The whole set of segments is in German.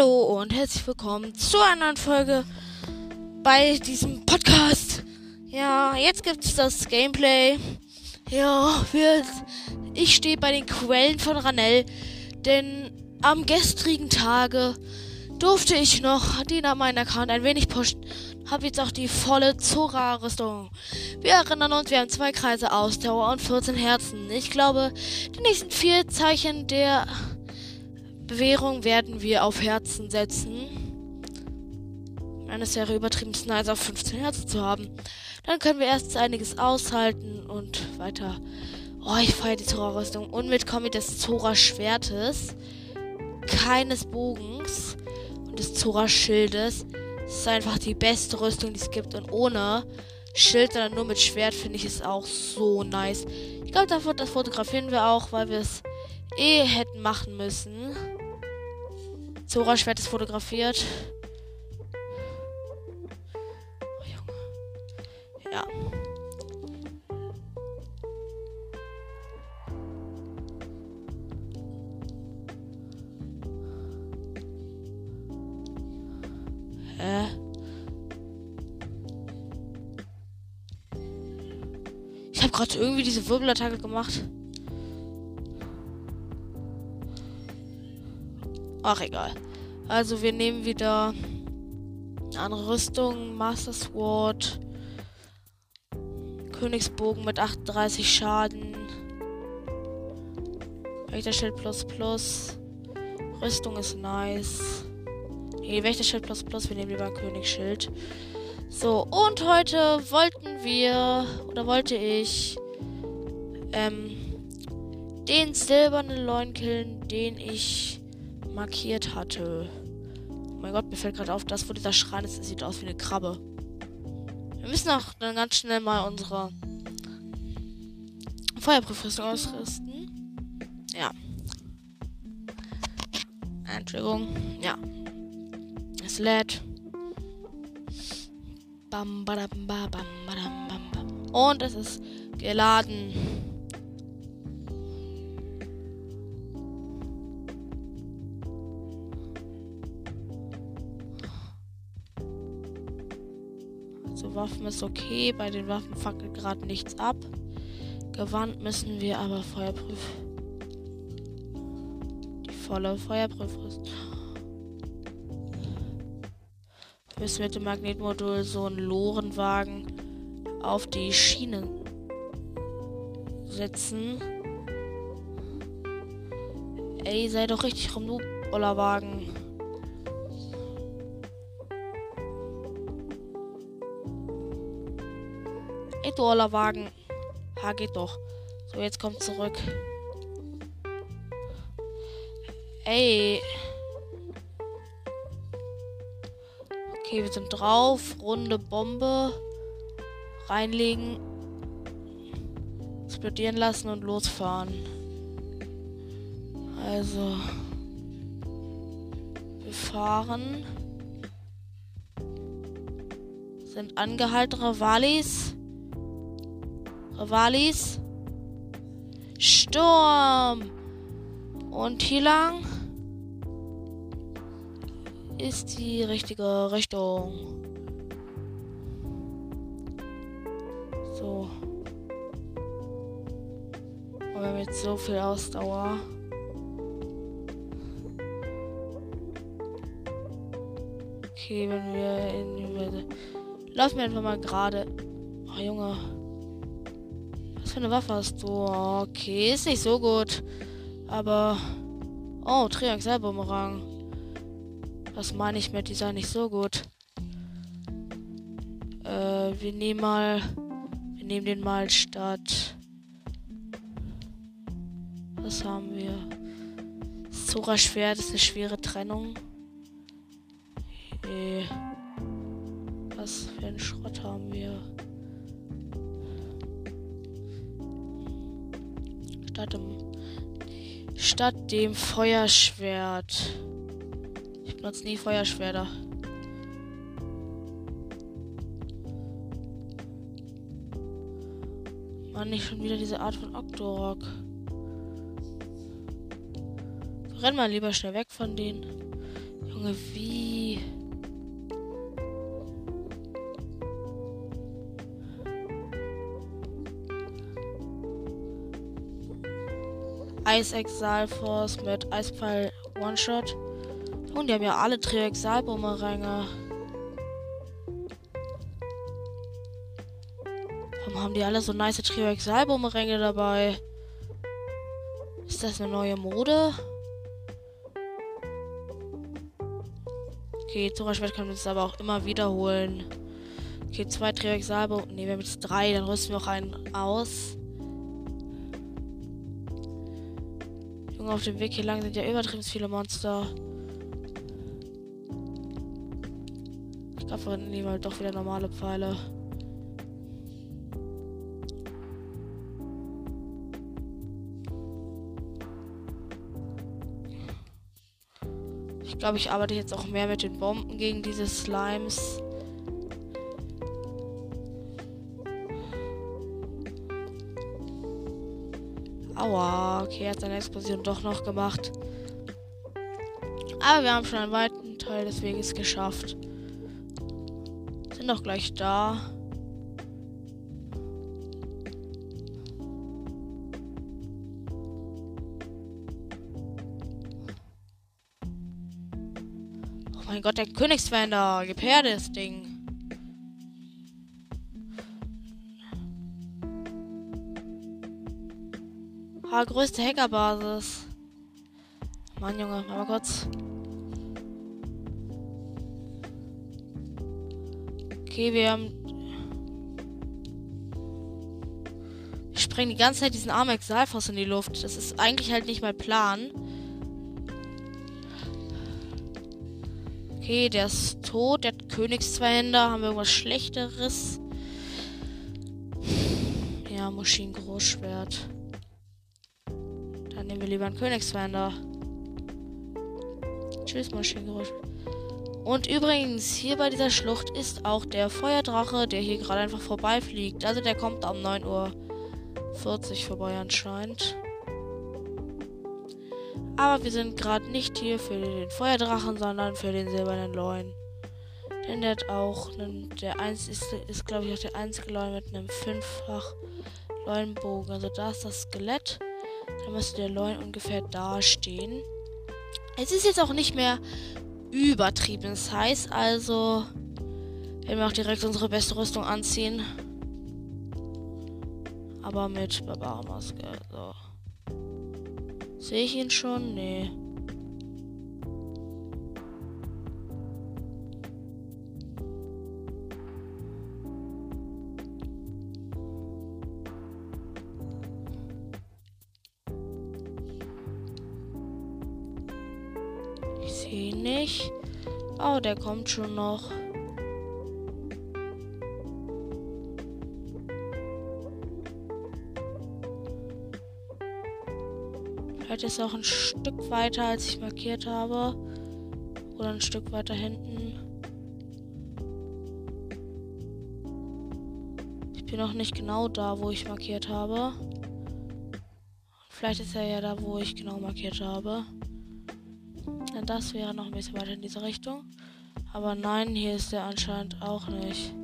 Hallo und herzlich willkommen zu einer neuen Folge bei diesem Podcast. Ja, jetzt gibt es das Gameplay. Ja, wir, ich stehe bei den Quellen von Ranell, denn am gestrigen Tage durfte ich noch den an meinen Account ein wenig pushen. Hab jetzt auch die volle Zora-Rüstung. Wir erinnern uns, wir haben zwei Kreise Ausdauer und 14 Herzen. Ich glaube, die nächsten vier Zeichen der Bewährung werden wir auf Herzen setzen. Eine wäre übertrieben nice auf 15 Herzen zu haben. Dann können wir erst einiges aushalten und weiter. Oh, ich feiere die Zora-Rüstung. Und mit Kombi des Zora-Schwertes. Keines Bogens. Und des Zora-Schildes. Das ist einfach die beste Rüstung, die es gibt. Und ohne Schild, sondern nur mit Schwert, finde ich es auch so nice. Ich glaube, das fotografieren wir auch, weil wir es eh hätten machen müssen. Zora Schwert ist fotografiert. Oh, Junge. Ja. Hä? Ich habe gerade irgendwie diese Wirbelattacke gemacht. Ach, egal. Also, wir nehmen wieder eine andere Rüstung. Master Sword. Königsbogen mit 38 Schaden. Wächterschild plus plus. Rüstung ist nice. Nee, Wächterschild plus plus. Wir nehmen lieber ein Königsschild. So, und heute wollten wir, oder wollte ich, ähm, den silbernen Leuen killen, den ich markiert hatte. Oh mein Gott, mir fällt gerade auf, das, wo dieser Schrein ist, sieht aus wie eine Krabbe. Wir müssen auch dann ganz schnell mal unsere Feuerprüfrüstung ausrüsten. Ja. Entschuldigung. Ja. Es lädt. Bam, badam, bam, badam, bam, bam. Und es ist geladen. Waffen ist okay. Bei den Waffen fackelt gerade nichts ab. Gewand müssen wir aber Feuerprüf. Die volle Feuerprüfrüstung. Wir müssen mit dem Magnetmodul so einen Lorenwagen auf die Schiene setzen. Ey, sei doch richtig rum, du Bollerwagen. Du Wagen. Ha, geht doch. So, jetzt kommt zurück. Ey. Okay, wir sind drauf. Runde Bombe. Reinlegen. Explodieren lassen und losfahren. Also. Wir fahren. Sind angehalten, Ravalis. Ravalis. Sturm. Und hier lang ist die richtige Richtung. So. Und wir so viel Ausdauer. Okay, wenn wir in die Laufen wir einfach mal gerade. Oh Junge. Was für eine Waffe hast du? Okay, ist nicht so gut. Aber. Oh, Triaxel-Bumerang. Was meine ich mit dieser nicht so gut? Äh, wir nehmen mal. Wir nehmen den mal statt. Was haben wir? Zora Schwert ist eine schwere Trennung. Hey. Was für einen Schrott haben wir? Statt dem, statt dem Feuerschwert. Ich benutze nie Feuerschwerter. Mann, nicht schon wieder diese Art von Octorok. Renn mal lieber schnell weg von denen. Junge, wie? Eis Exalforce mit Eispfeil One-Shot. Und die haben ja alle Trio Exalbumeränge. Warum haben die alle so nice Trio Exalbumeränge dabei? Ist das eine neue Mode? Okay, Zora-Schwert können wir uns aber auch immer wiederholen. Okay, zwei Trio Exalbo. Ne, wir haben jetzt drei. Dann rüsten wir auch einen aus. Junge, auf dem Weg hier lang sind ja übertrieben viele Monster. Ich glaube, wir nehmen halt doch wieder normale Pfeile. Ich glaube, ich arbeite jetzt auch mehr mit den Bomben gegen diese Slimes. Aua, okay, er hat seine Explosion doch noch gemacht. Aber wir haben schon einen weiten Teil des Weges geschafft. Sind doch gleich da. Oh mein Gott, der Königswander. Gib her das Ding. Ha, größte Hackerbasis. Mann, Junge, mal kurz. Okay, wir haben. Wir sprengen die ganze Zeit diesen armen Exalfoss in die Luft. Das ist eigentlich halt nicht mein Plan. Okay, der ist tot. Der hat Königszweihänder. Haben wir irgendwas Schlechteres? Ja, Maschinengroßschwert. Dann nehmen wir lieber einen Königswander. Tschüss, Maschinengeräusch. Und übrigens, hier bei dieser Schlucht ist auch der Feuerdrache, der hier gerade einfach vorbeifliegt. Also der kommt um 9.40 Uhr vorbei anscheinend. Aber wir sind gerade nicht hier für den Feuerdrachen, sondern für den silbernen Leuen. Denn der hat auch einen, der 1 ist, ist glaube ich auch der einzige Leuen mit einem fünffach Leuenbogen. Also da ist das Skelett. Da müsste der Leuen ungefähr da stehen. Es ist jetzt auch nicht mehr übertrieben heiß, also werden wir auch direkt unsere beste Rüstung anziehen. Aber mit Barbarmaske. So. Sehe ich ihn schon? Nee. Nicht. Oh, der kommt schon noch. Vielleicht ist er auch ein Stück weiter, als ich markiert habe. Oder ein Stück weiter hinten. Ich bin noch nicht genau da, wo ich markiert habe. Vielleicht ist er ja da, wo ich genau markiert habe. Denn das wäre noch ein bisschen weiter in diese Richtung. Aber nein, hier ist er anscheinend auch nicht.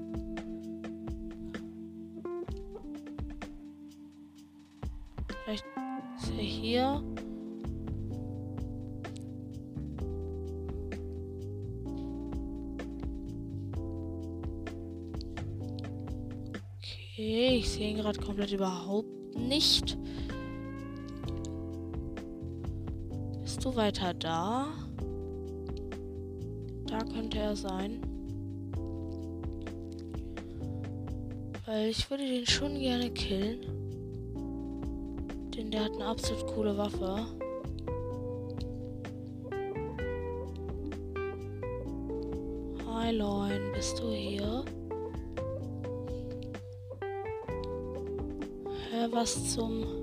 Vielleicht ist er hier. Okay, ich sehe ihn gerade komplett überhaupt nicht. Bist du weiter da? Da könnte er sein. Weil ich würde den schon gerne killen. Denn der hat eine absolut coole Waffe. Hi Loin, bist du hier? Hör was zum...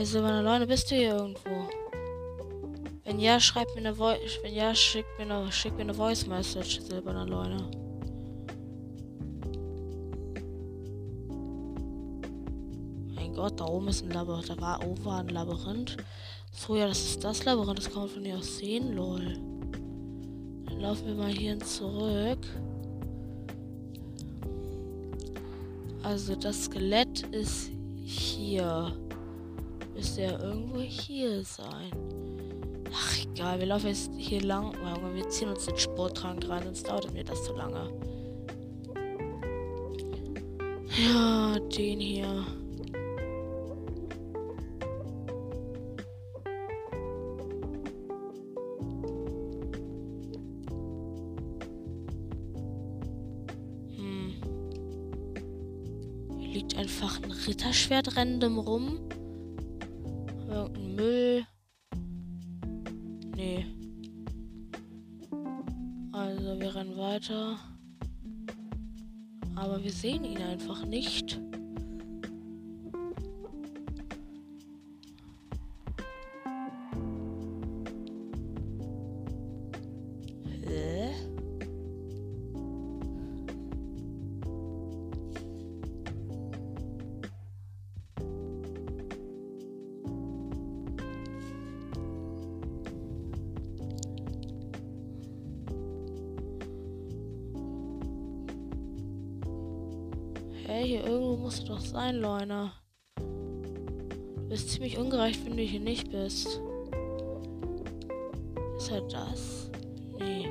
Hey Silberner Leute, bist du hier irgendwo? Wenn ja, schreibt mir eine Voice. Wenn ja, schickt mir eine, schickt mir eine Voice Message, Silberner Leute. Gott, da oben ist ein Labyrinth. Da war oben war ein Labyrinth. So, ja, das ist das Labyrinth. Das kann man von hier aus sehen, lol. Dann laufen wir mal hierhin zurück. Also das Skelett ist hier. Müsste ja irgendwo hier sein. Ach, egal. Wir laufen jetzt hier lang. Wir ziehen uns den Sporttrank rein, sonst dauert mir das zu lange. Ja, den hier. Hm. Hier liegt einfach ein Ritterschwert random rum. Weiter. Aber wir sehen ihn einfach nicht. Hey, hier irgendwo musst du doch sein, Leute. Du bist ziemlich ungerecht, wenn du hier nicht bist. Ist halt das? Nee.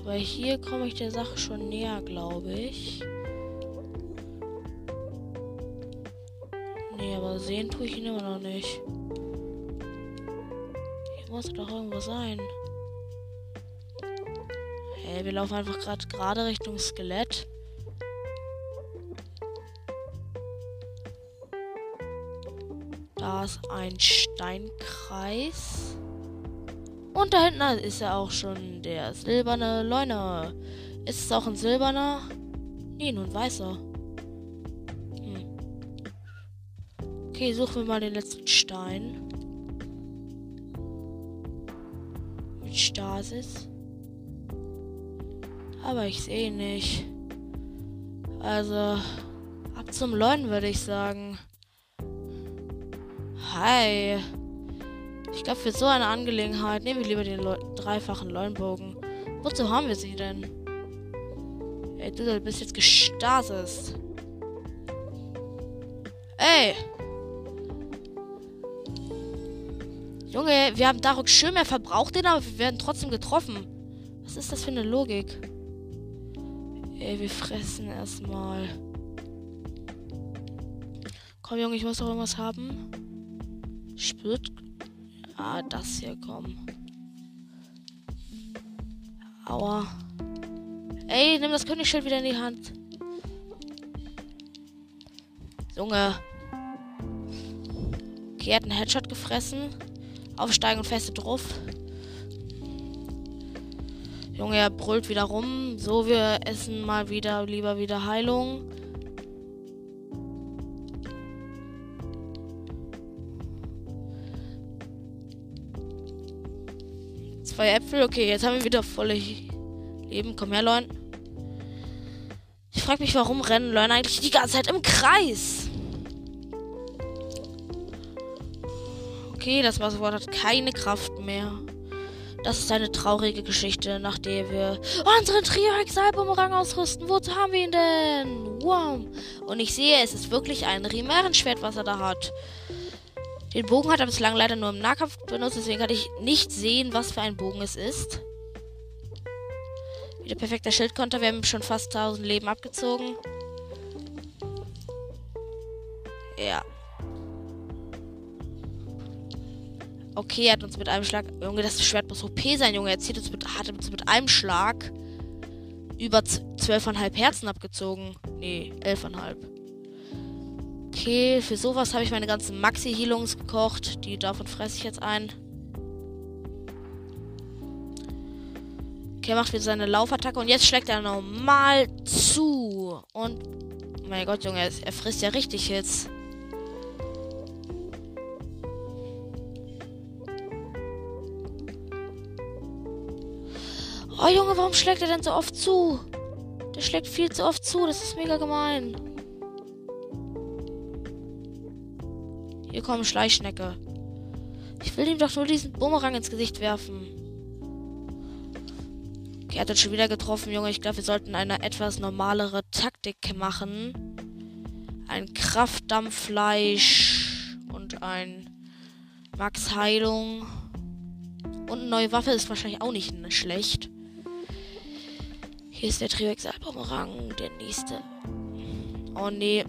Aber hier komme ich der Sache schon näher, glaube ich. Nee, aber sehen tue ich ihn immer noch nicht. Hier muss er doch irgendwo sein. Hey, wir laufen einfach gerade Richtung Skelett. Ein Steinkreis. Und da hinten ist ja auch schon der silberne Leuner. Ist es auch ein silberner? Nee, nur weißer. Hm. Okay, suchen wir mal den letzten Stein. Mit Stasis. Aber ich sehe nicht. Also, ab zum Leuen würde ich sagen. Hi. Ich glaube, für so eine Angelegenheit nehmen wir lieber den Leu dreifachen Leunbogen. Wozu haben wir sie denn? Ey, du bist jetzt gestartet. Ey! Junge, wir haben Daruk schön mehr verbraucht, den, aber wir werden trotzdem getroffen. Was ist das für eine Logik? Ey, wir fressen erstmal. Komm, Junge, ich muss doch irgendwas haben. Spürt. Ah, das hier, komm. Aua. Ey, nimm das Königsschild wieder in die Hand. Junge. Okay, er hat einen Headshot gefressen. Aufsteigen und feste drauf. Junge, er brüllt wieder rum. So, wir essen mal wieder lieber wieder Heilung. Zwei Äpfel. Okay, jetzt haben wir wieder volle Leben. Komm her, Leute. Ich frage mich, warum rennen Leute eigentlich die ganze Zeit im Kreis? Okay, das Wasserwort hat keine Kraft mehr. Das ist eine traurige Geschichte, nach der wir unseren Trio-Hexalbumerang ausrüsten. Wozu haben wir ihn denn? Wow. Und ich sehe, es ist wirklich ein Rimärenschwert, was er da hat. Den Bogen hat er bislang leider nur im Nahkampf benutzt, deswegen kann ich nicht sehen, was für ein Bogen es ist. Wieder perfekter Schildkonter. Wir haben schon fast 1000 Leben abgezogen. Ja. Okay, er hat uns mit einem Schlag. Junge, das Schwert muss OP sein, Junge. Er zieht uns mit, hat uns mit einem Schlag über 12,5 Herzen abgezogen. Nee, 11,5. Okay, für sowas habe ich meine ganzen Maxi-Healungs gekocht. Die davon fresse ich jetzt ein. Okay, macht wieder seine Laufattacke und jetzt schlägt er normal zu. Und. Mein Gott, Junge, er frisst ja richtig Hits. Oh Junge, warum schlägt er denn so oft zu? Der schlägt viel zu oft zu, das ist mega gemein. Hier kommt Schleichschnecke. Ich will ihm doch nur diesen Bumerang ins Gesicht werfen. Okay, er hat uns schon wieder getroffen, Junge. Ich glaube, wir sollten eine etwas normalere Taktik machen. Ein Kraftdampffleisch und ein Max Heilung. Und eine neue Waffe ist wahrscheinlich auch nicht schlecht. Hier ist der Trivex-Bumerang, der nächste. Oh nee.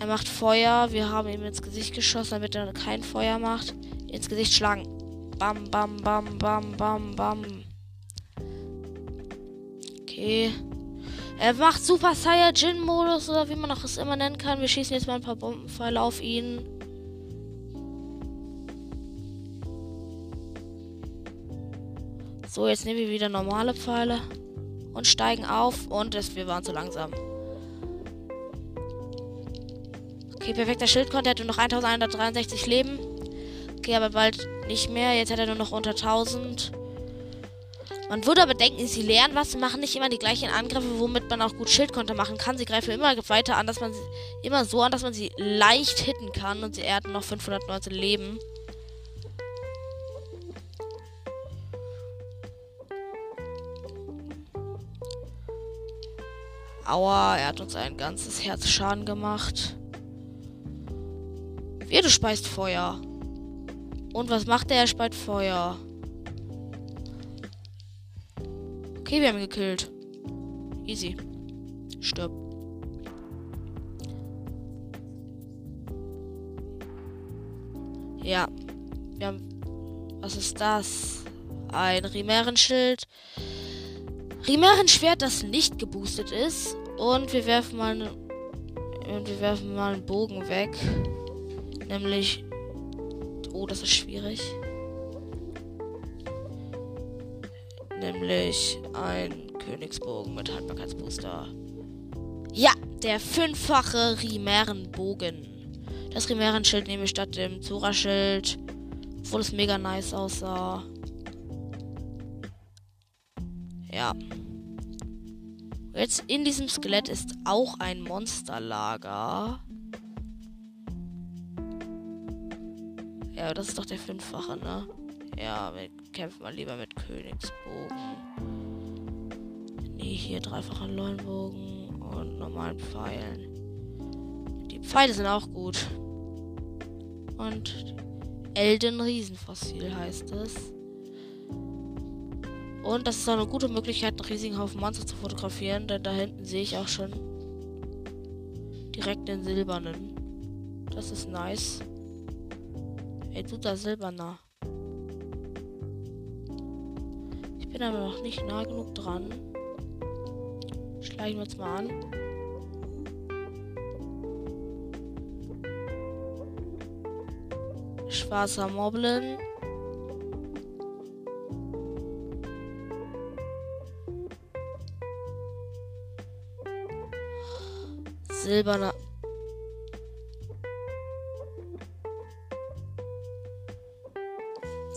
Er macht Feuer. Wir haben ihm ins Gesicht geschossen, damit er kein Feuer macht. Ins Gesicht schlagen. Bam, bam, bam, bam, bam, bam. Okay. Er macht Super Saiyajin Modus oder wie man auch es immer nennen kann. Wir schießen jetzt mal ein paar Bombenpfeile auf ihn. So, jetzt nehmen wir wieder normale Pfeile und steigen auf und es, wir waren zu langsam. Okay, perfekter Schildkonter. Er hatte noch 1163 Leben. Okay, aber bald nicht mehr. Jetzt hat er nur noch unter 1000. Man würde aber denken, sie lernen was, machen nicht immer die gleichen Angriffe, womit man auch gut Schildkonter machen kann. Sie greifen immer weiter an, dass man sie immer so an, dass man sie leicht hitten kann. Und sie hatten noch 519 Leben. Aua, er hat uns ein ganzes Herz Schaden gemacht. Du speist Feuer. Und was macht er? Er speit Feuer. Okay, wir haben gekillt. Easy. Stirb. Ja. Wir haben. Was ist das? Ein Rimerenschild. Rimerenschwert, das nicht geboostet ist. Und wir werfen mal. Und wir werfen mal einen Bogen weg. Nämlich. Oh, das ist schwierig. Nämlich ein Königsbogen mit Haltbarkeitsbooster. Ja, der fünffache Rimärenbogen. Das Rimärenschild nehme ich statt dem Zora-Schild. Obwohl es mega nice aussah. Ja. Jetzt in diesem Skelett ist auch ein Monsterlager. Das ist doch der fünffache, ne? Ja, wir kämpfen mal lieber mit Königsbogen. Nee, hier dreifacher Leuenbogen und normalen Pfeilen. Die Pfeile sind auch gut. Und Elden Riesenfossil heißt es. Und das ist auch eine gute Möglichkeit, einen riesigen Haufen Monster zu fotografieren, denn da hinten sehe ich auch schon direkt den silbernen. Das ist nice. Ey, du da silberner. Ich bin aber noch nicht nah genug dran. Schleichen wir uns mal an. Schwarzer Moblin. Silberner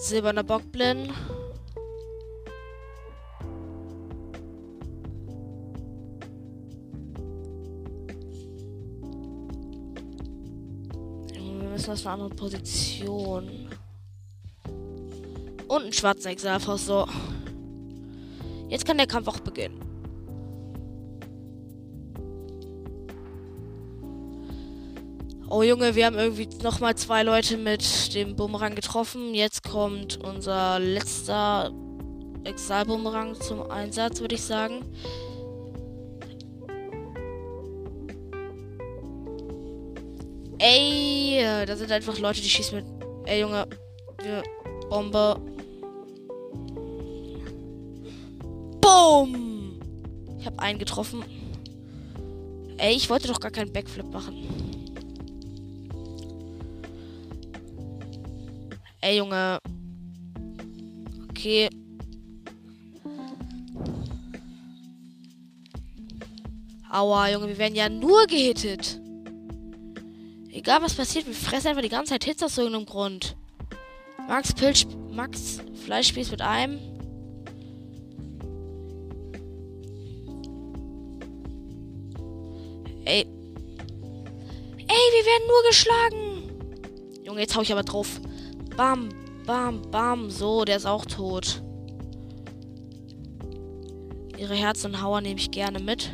Silberner Bockblin. Wir müssen aus einer anderen Position. Und einen schwarzen Exalfaust. So. Jetzt kann der Kampf auch beginnen. Oh Junge, wir haben irgendwie nochmal zwei Leute mit dem Bumerang getroffen. Jetzt kommt unser letzter Exal-Bumerang zum Einsatz, würde ich sagen. Ey, da sind einfach Leute, die schießen mit. Ey, Junge. Bombe. Boom! Ich habe einen getroffen. Ey, ich wollte doch gar keinen Backflip machen. Ey, Junge. Okay. Aua, Junge, wir werden ja nur gehittet. Egal was passiert, wir fressen einfach die ganze Zeit Hits aus irgendeinem Grund. Max Pilz, Max Fleischspieß mit einem. Ey. Ey, wir werden nur geschlagen. Junge, jetzt hau ich aber drauf. Bam, bam, bam. So, der ist auch tot. Ihre Herz und Hauer nehme ich gerne mit.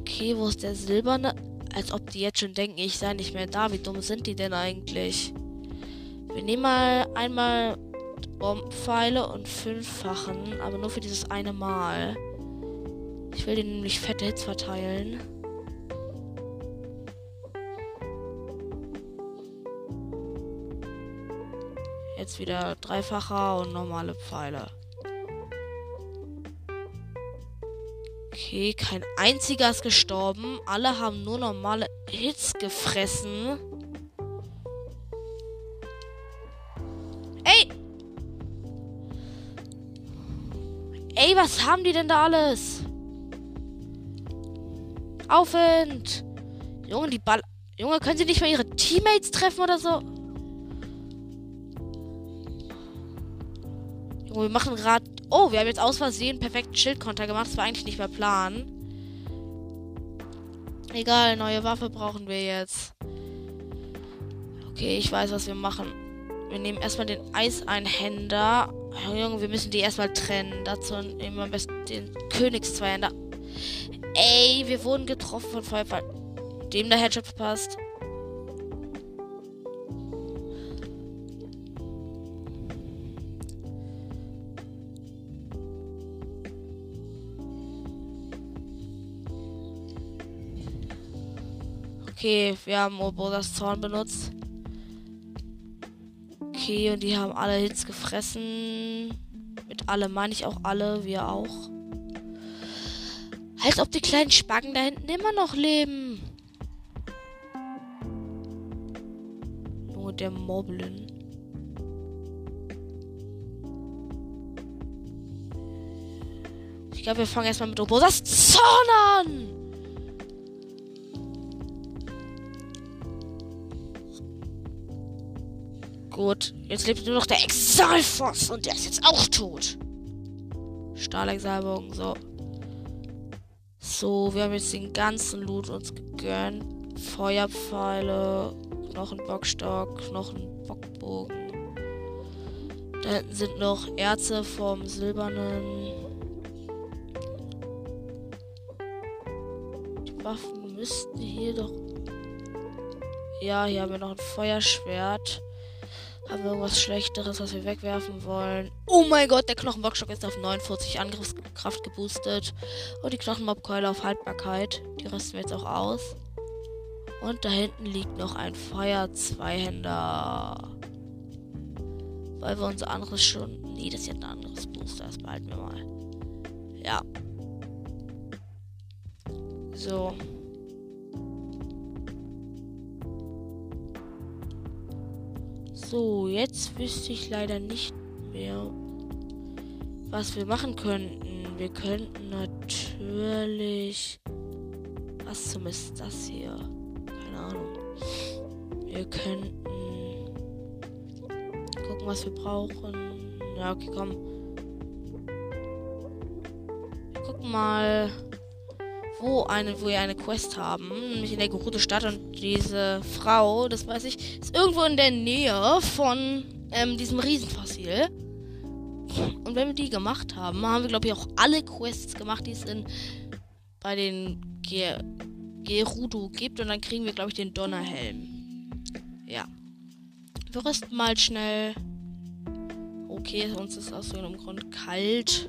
Okay, wo ist der silberne? Als ob die jetzt schon denken, ich sei nicht mehr da. Wie dumm sind die denn eigentlich? Wir nehmen mal einmal Bombenpfeile und fünffachen, aber nur für dieses eine Mal. Ich will den nämlich fette Hits verteilen. Jetzt wieder dreifacher und normale Pfeile. Okay, kein einziger ist gestorben. Alle haben nur normale Hits gefressen. Ey! Ey, was haben die denn da alles? Aufwind! Junge, die Ball. Junge, können sie nicht mal ihre Teammates treffen oder so? Junge, wir machen gerade Oh, wir haben jetzt aus Versehen perfekten Schildkonter gemacht. Das war eigentlich nicht mehr Plan. Egal, neue Waffe brauchen wir jetzt. Okay, ich weiß, was wir machen. Wir nehmen erstmal den Eiseinhänder. Junge, wir müssen die erstmal trennen. Dazu nehmen wir am besten den Königszweihänder. Ey, wir wurden getroffen von Feuerfall. Dem der Headshot verpasst. Okay, wir haben Obodas Zorn benutzt. Okay, und die haben alle Hits gefressen. Mit alle meine ich auch alle, wir auch. Als ob die kleinen Spacken da hinten immer noch leben. Junge, der Moblin. Ich glaube, wir fangen erstmal mit Obosas Zorn an. Gut, jetzt lebt nur noch der Exalfoss und der ist jetzt auch tot. Stahlexalbogen, so. So, wir haben jetzt den ganzen Loot uns gegönnt. Feuerpfeile, Knochenbockstock, Knochenbockbogen. Da hinten sind noch Erze vom Silbernen. Die Waffen müssten hier doch. Ja, hier haben wir noch ein Feuerschwert. Haben wir irgendwas Schlechteres, was wir wegwerfen wollen? Oh mein Gott, der Knochenbockstock ist auf 49 Angriffskraft geboostet. Und die Knochenmobkeule auf Haltbarkeit. Die rüsten wir jetzt auch aus. Und da hinten liegt noch ein Feuer-Zweihänder. Weil wir unser anderes schon. Nee, das ist ja ein anderes Booster. Das behalten wir mal. Ja. So. So, jetzt wüsste ich leider nicht mehr, was wir machen könnten. Wir könnten natürlich. Was zum ist das hier? Keine Ahnung. Wir könnten gucken, was wir brauchen. Ja, okay, komm. Wir gucken mal wo eine, wo wir eine Quest haben, nämlich in der Geruhte Stadt und diese Frau, das weiß ich, ist irgendwo in der Nähe von ähm, diesem Riesenfossil. Und wenn wir die gemacht haben, haben wir glaube ich auch alle Quests gemacht, die es in bei den Ge Gerudo gibt und dann kriegen wir glaube ich den Donnerhelm. Ja. Wir rüsten mal schnell. Okay, uns ist aus irgendeinem Grund kalt.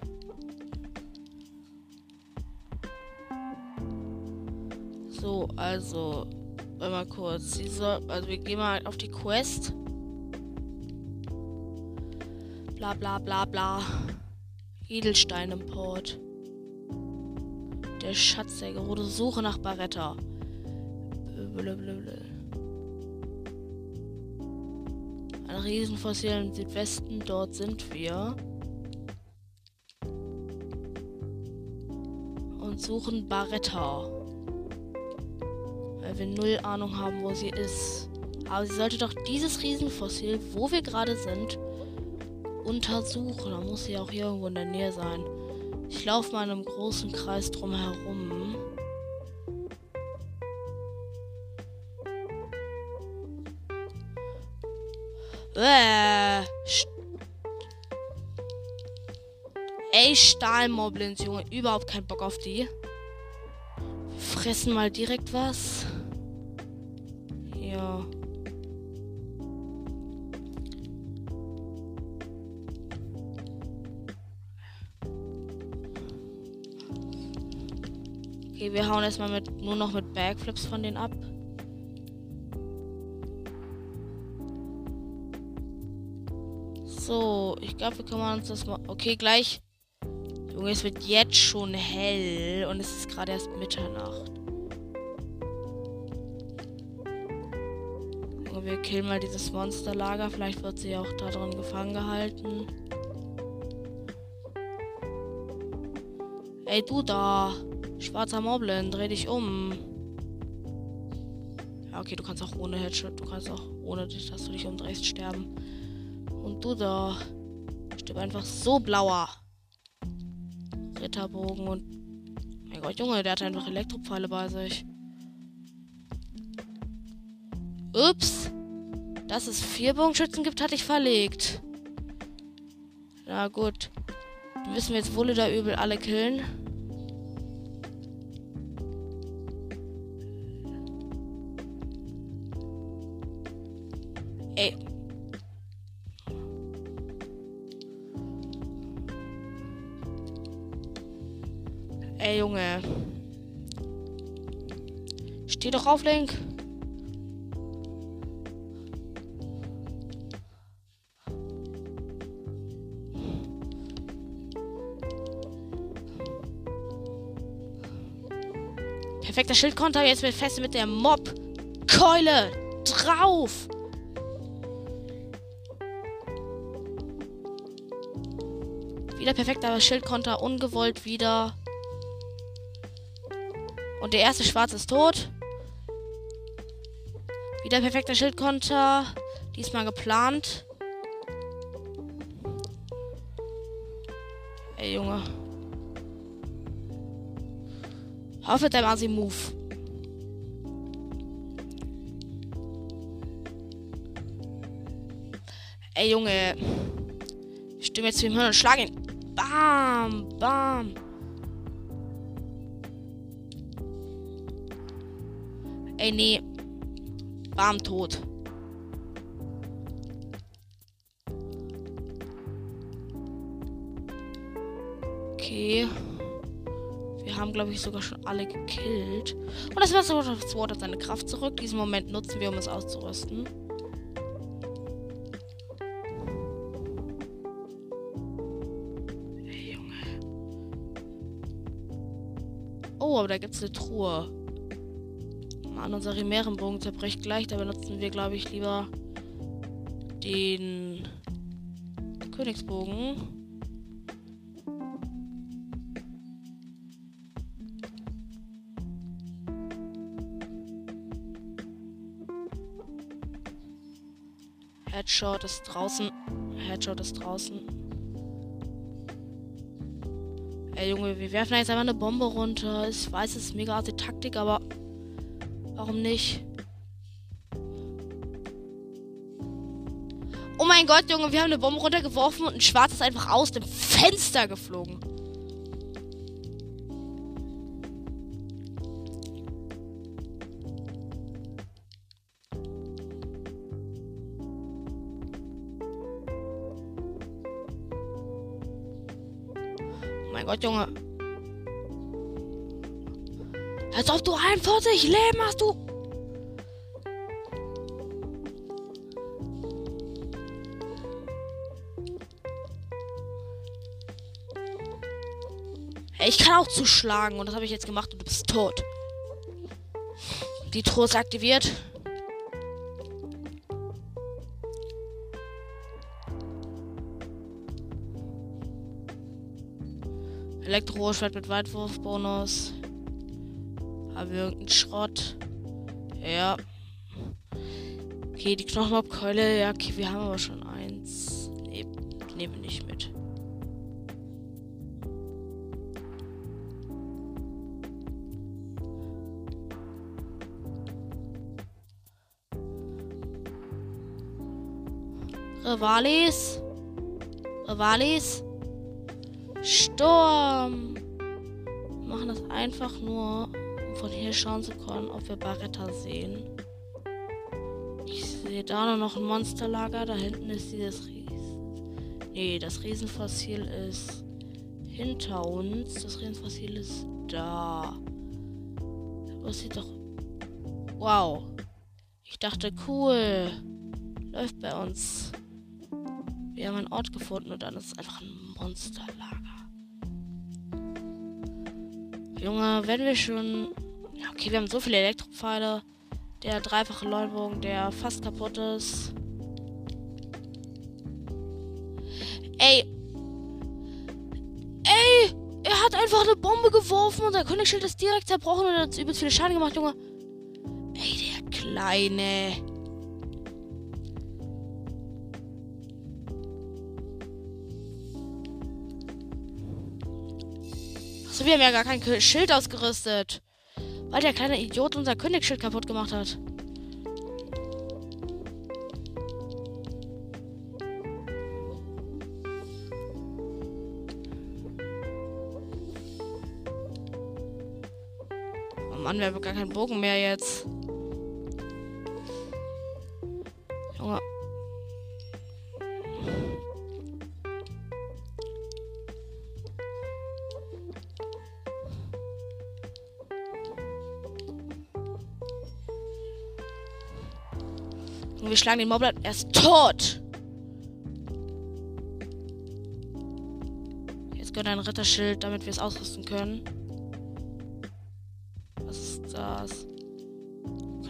So, also, mal kurz. Sie soll, also wir gehen mal auf die Quest. Bla bla bla bla. Edelsteinimport. Der Schatz der Gerode. Suche nach Baretta. Blablabla. Ein Riesenfossil im Südwesten. Dort sind wir. Und suchen Baretta weil wir null Ahnung haben, wo sie ist. Aber sie sollte doch dieses Riesenfossil, wo wir gerade sind, untersuchen. Da muss sie auch hier irgendwo in der Nähe sein. Ich laufe mal in einem großen Kreis drum herum. Äh. Ey, Stahlmoblins, Junge. Überhaupt keinen Bock auf die. Wir fressen mal direkt was. Wir hauen erstmal mit, nur noch mit Backflips von denen ab. So, ich glaube, wir kümmern uns das mal. Okay, gleich. Junge, es wird jetzt schon hell und es ist gerade erst Mitternacht. Junge, wir killen mal dieses Monsterlager. Vielleicht wird sie auch da drin gefangen gehalten. Ey, du da. Schwarzer Moblin, dreh dich um. Ja, okay, du kannst auch ohne Headshot, du kannst auch ohne, dass du dich umdrehst, sterben. Und du da. Stirb einfach so blauer. Ritterbogen und. Mein Gott, Junge, der hat einfach Elektropfeile bei sich. Ups. Dass es vier Bogenschützen gibt, hatte ich verlegt. Na gut. Dann müssen wir jetzt wohl da übel alle killen. Steh doch auf, Link. Perfekter Schildkonter. Jetzt wird fest mit der Mob-Keule drauf. Wieder perfekter Schildkonter, ungewollt wieder. Und der erste Schwarz ist tot. Wieder perfekter Schildkonter. Diesmal geplant. Ey, Junge. Auf mit deinem Asi-Move. Ey, Junge. Ich stimme jetzt zu ihm hin und schlag ihn. Bam, bam. Ey, nee. Bam, tot. Okay. Wir haben, glaube ich, sogar schon alle gekillt. Und das Sword hat seine Kraft zurück. Diesen Moment nutzen wir, um es auszurüsten. Hey, Junge. Oh, aber da gibt es eine Truhe. Mann, unser Chimärenbogen zerbricht gleich. Da benutzen wir, glaube ich, lieber den Königsbogen. Headshot ist draußen. Headshot ist draußen. Ey Junge, wir werfen jetzt einfach eine Bombe runter. Ich weiß, es ist mega harte Taktik, aber warum nicht? Oh mein Gott, Junge, wir haben eine Bombe runtergeworfen und ein Schwarz ist einfach aus dem Fenster geflogen. mein Gott, Junge. Als ob du 41 Leben hast, du. Ich kann auch zuschlagen und das habe ich jetzt gemacht und du bist tot. Die Truhe ist aktiviert. Elektroschwert mit Weitwurfbonus. Haben wir irgendeinen Schrott? Ja. Okay, die Knochenabkeule. Ja, okay, wir haben aber schon eins. Nee, nehmen wir nicht mit. Rivalis. Rivalis. Sturm. Wir machen das einfach nur, von hier schauen zu können, ob wir Barretta sehen. Ich sehe da nur noch ein Monsterlager. Da hinten ist dieses Riesen. Nee, das Riesenfossil ist hinter uns. Das Riesenfossil ist da. Das sieht doch. Wow. Ich dachte, cool. Läuft bei uns. Wir haben einen Ort gefunden und dann ist es einfach ein Monsterlager. Junge, wenn wir schon. Okay, wir haben so viele Elektropfeile. Der dreifache Leubogen, der fast kaputt ist. Ey. Ey! Er hat einfach eine Bombe geworfen und sein Königsschild ist direkt zerbrochen und hat übelst viele Schaden gemacht, Junge. Ey, der Kleine. Achso, wir haben ja gar kein Schild ausgerüstet. Weil der kleine Idiot unser Königsschild kaputt gemacht hat. Oh Mann, wir haben gar keinen Bogen mehr jetzt. Und wir schlagen den Moblin. Er ist tot. Jetzt gönnt ein Ritterschild, damit wir es ausrüsten können. Was ist das?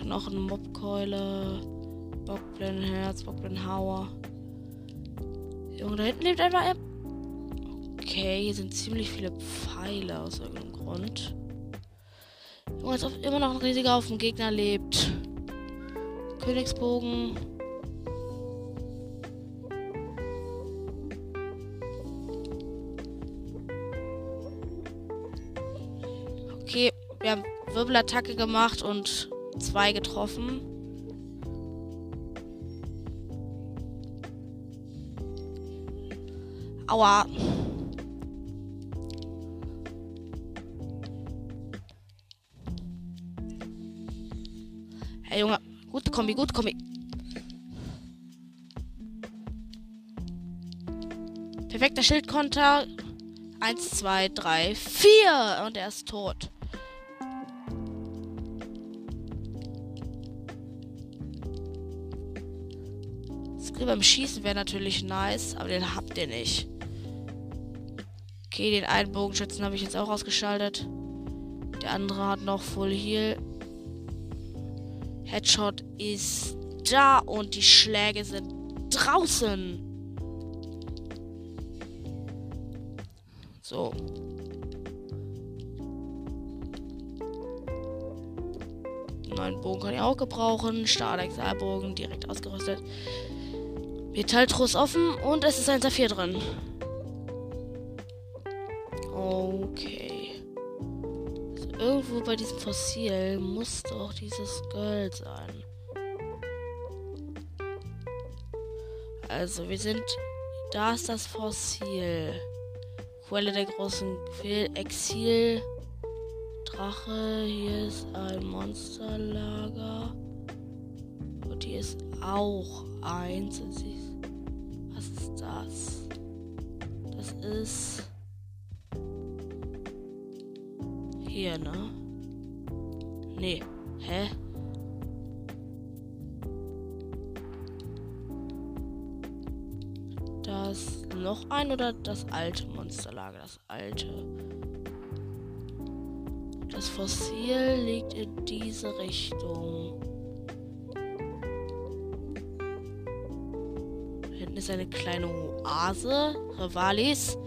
Knochen, Mobkeule, Bockblin-Herz, Bockblin-Hauer. Junge, da hinten lebt einfach er. Okay, hier sind ziemlich viele Pfeile aus irgendeinem Grund. Junge, als ob immer noch ein riesiger auf dem Gegner lebt. Königsbogen. Okay, wir haben Wirbelattacke gemacht und zwei getroffen. Aua. Kombi, gut Kombi. Perfekter Schildkonter. Eins, zwei, drei, vier. Und er ist tot. Skill beim Schießen wäre natürlich nice, aber den habt ihr nicht. Okay, den einen Bogenschützen habe ich jetzt auch ausgeschaltet. Der andere hat noch Full Heal. Headshot ist da und die Schläge sind draußen. So. Neuen Bogen kann ich auch gebrauchen. Stahlexalbogen direkt ausgerüstet. Metalltruss offen und es ist ein Saphir drin. Okay irgendwo bei diesem Fossil muss doch dieses Gold sein. Also, wir sind. Da ist das Fossil. Quelle der großen Exil. Drache. Hier ist ein Monsterlager. Und hier ist auch eins. Was ist das? Das ist. Hier, ne? Nee. Hä? Das noch ein oder das alte Monsterlager? Das alte. Das Fossil liegt in diese Richtung. hinten ist eine kleine Oase. Rivalis.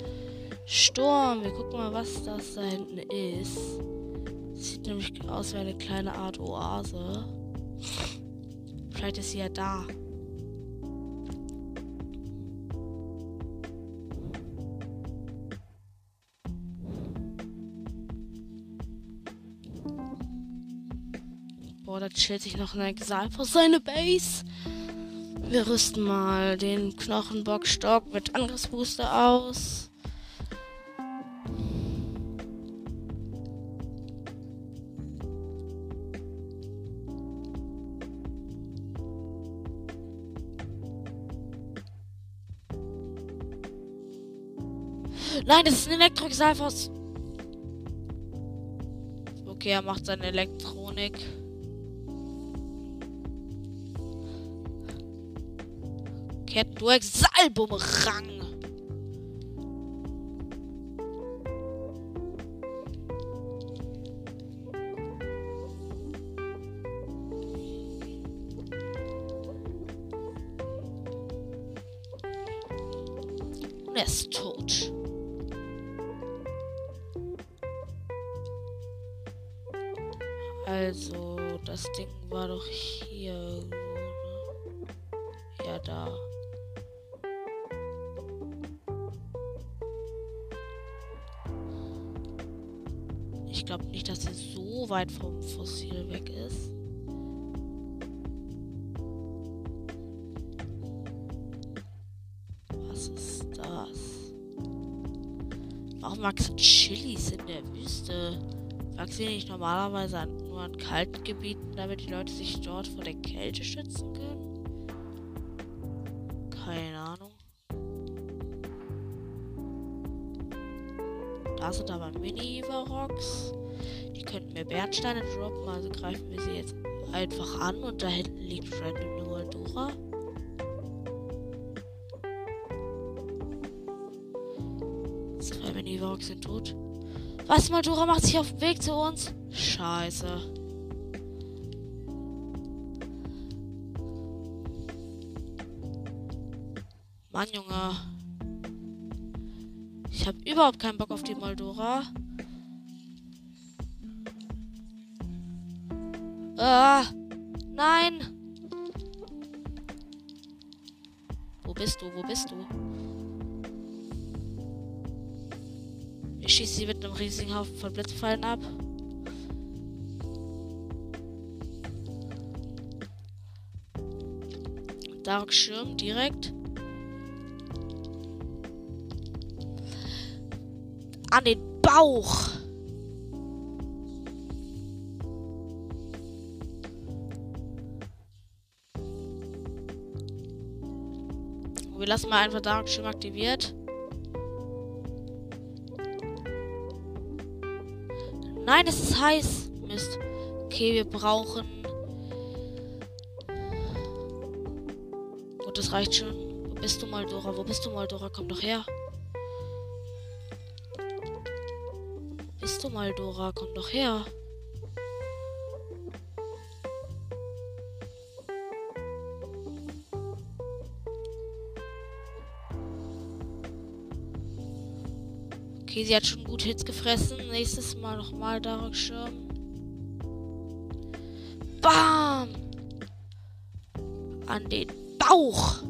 Sturm. Wir gucken mal, was das da hinten ist. Sieht nämlich aus wie eine kleine Art Oase. Vielleicht ist sie ja da. Boah, da chillt sich noch ein Exal vor seine Base. Wir rüsten mal den Knochenbockstock mit Angriffsbooster aus. Nein, das ist ein Elektroxalfos. Okay, er macht seine Elektronik. Kettenduexalbumerang. Und er ist tot. Also, das Ding war doch hier. Ne? Ja, da. Ich glaube nicht, dass er so weit vom Fossil weg ist. Was ist das? Warum wachsen Chilis in der Wüste? Wachsen sie nicht normalerweise an, nur an kalten Gebieten, damit die Leute sich dort vor der Kälte schützen können? Keine Ahnung. Da sind aber Mini-Varrox. Die könnten mir Bernsteine droppen, also greifen wir sie jetzt einfach an. Und da hinten liegt Random Nualdura. Zwei Mini-Varrox sind tot. Was, Maldura macht sich auf den Weg zu uns? Scheiße. Mann, Junge. Ich habe überhaupt keinen Bock auf die Moldora. Ah, nein. Wo bist du? Wo bist du? Ich schieße sie mit einem riesigen Haufen von Blitzpfeilen ab. Dark Schirm direkt. An den Bauch. Wir lassen mal einfach Dark Schirm aktiviert. Nein, es ist heiß. Mist. Okay, wir brauchen. Reicht schon. Wo bist du mal, Dora? Wo bist du mal, Dora? Komm doch her. Bist du mal, Dora? Komm doch her. Okay, sie hat schon gut Hits gefressen. Nächstes Mal nochmal Dark Schirm. Bam! An den Bauch!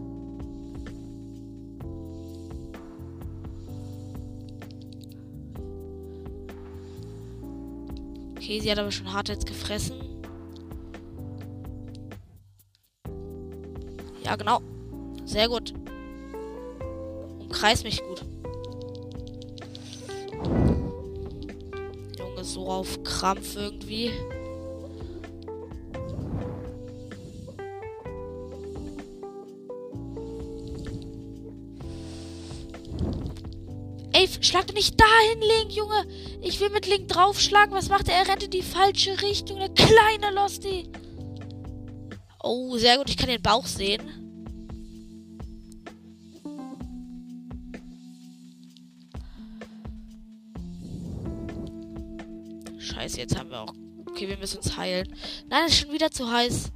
Okay, sie hat aber schon hart jetzt gefressen. Ja, genau. Sehr gut. Umkreis mich gut. Junge, so auf Krampf irgendwie. Schlag doch nicht dahin, Link, Junge. Ich will mit Link draufschlagen. Was macht er? Er rennt in die falsche Richtung. Der kleine Losty. Oh, sehr gut. Ich kann den Bauch sehen. Scheiße, jetzt haben wir auch. Okay, wir müssen uns heilen. Nein, es ist schon wieder zu heiß.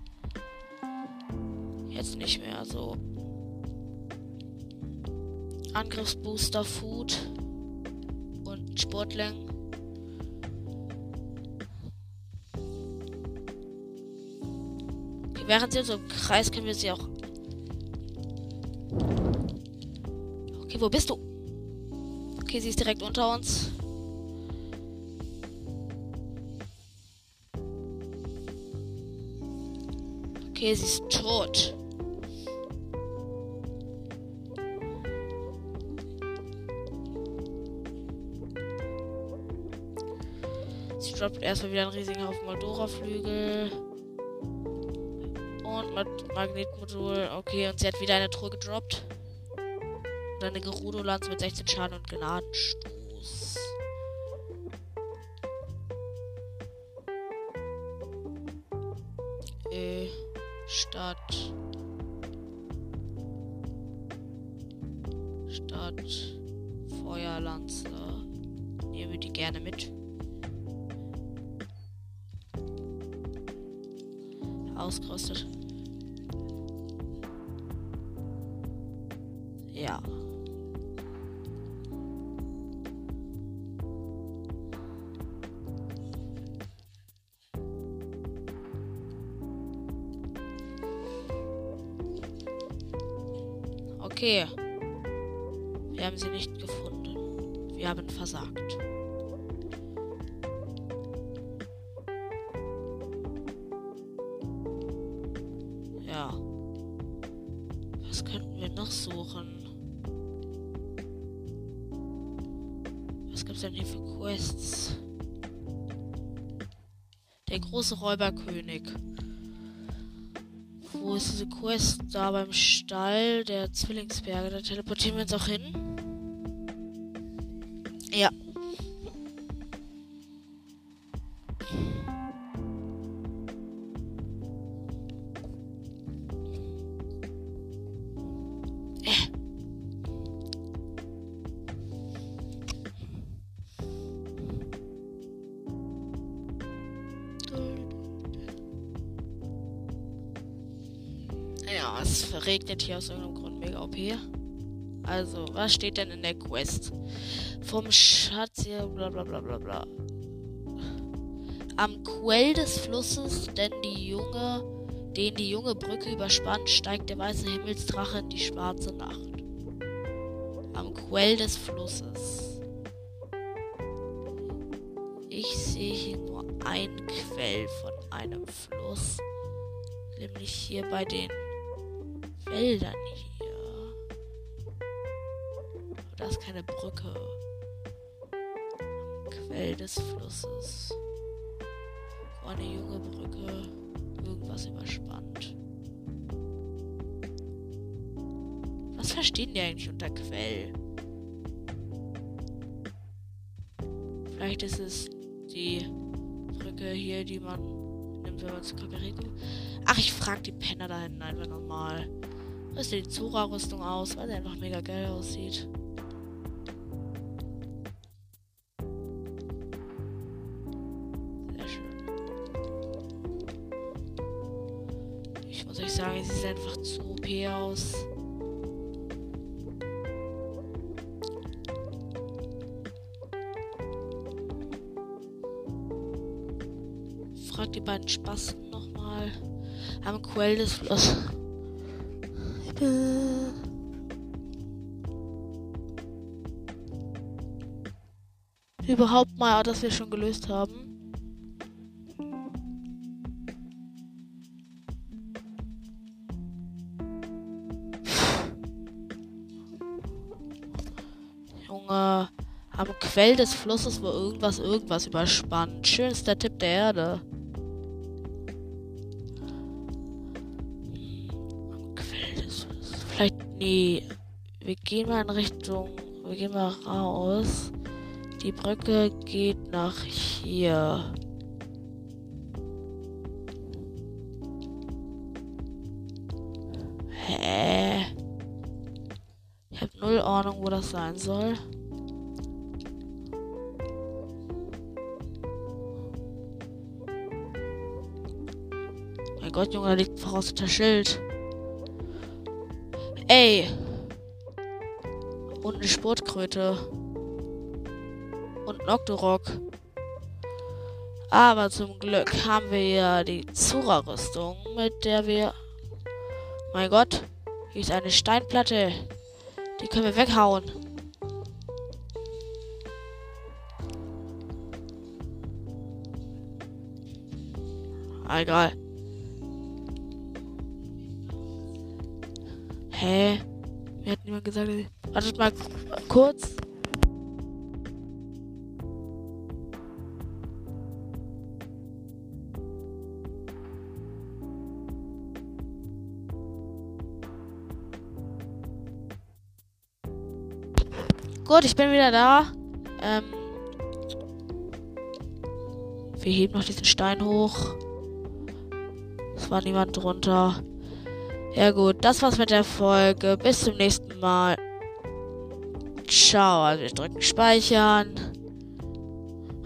Jetzt nicht mehr so. Angriffsbooster Food Okay, während sie uns im Kreis können wir sie auch. Okay, wo bist du? Okay, sie ist direkt unter uns. Okay, sie ist tot. Sie droppt erstmal wieder einen riesigen Haufen Moldora-Flügel. Und Magnetmodul. Okay, und sie hat wieder eine Truhe gedroppt. Und eine Gerudo-Lanze mit 16 Schaden und Gnadenstoß. Große Räuberkönig. Wo ist diese Quest? Da beim Stall der Zwillingsberge. Da teleportieren wir uns auch hin. Ja. Ja, regnet hier aus irgendeinem Grund mega OP. Also, was steht denn in der Quest? Vom Schatz hier, bla bla bla bla bla. Am Quell des Flusses, denn die junge, den die junge Brücke überspannt, steigt der weiße Himmelsdrache in die schwarze Nacht. Am Quell des Flusses. Ich sehe hier nur ein Quell von einem Fluss. Nämlich hier bei den Wäldern hier. Da ist keine Brücke. Quell des Flusses. Wo eine junge Brücke irgendwas überspannt. Was verstehen die eigentlich unter Quell? Vielleicht ist es die Brücke hier, die man nimmt, wenn man zu Kakariko. Ach, ich frag die Penner da hinten einfach nochmal. Sieht die Zora-Rüstung aus, weil sie einfach mega geil aussieht. Sehr schön. Ich muss euch sagen, sie sieht einfach zu OP aus. Frag die beiden Spasten nochmal. Am Quell des Flusses. Überhaupt mal, dass wir schon gelöst haben. Junge, am Quell des Flusses war irgendwas, irgendwas überspannt. Schönster Tipp der Erde. Nee, wir gehen mal in Richtung. Wir gehen mal raus. Die Brücke geht nach hier. Hä? Ich habe null Ahnung, wo das sein soll. Mein Gott, Junge, da liegt voraus der Schild. Ey. Und eine Sportkröte. Und Nocturok. Aber zum Glück haben wir ja die Zura-Rüstung, mit der wir... Mein Gott, hier ist eine Steinplatte. Die können wir weghauen. Egal. Hä? Mir hat niemand gesagt. Wartet mal kurz. Gut, ich bin wieder da. Ähm Wir heben noch diesen Stein hoch. Es war niemand drunter. Ja gut, das war's mit der Folge. Bis zum nächsten Mal. Ciao. Also wir drücken Speichern.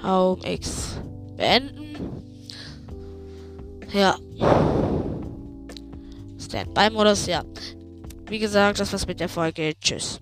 Home X beenden. Ja. Standby-Modus, ja. Wie gesagt, das war's mit der Folge. Tschüss.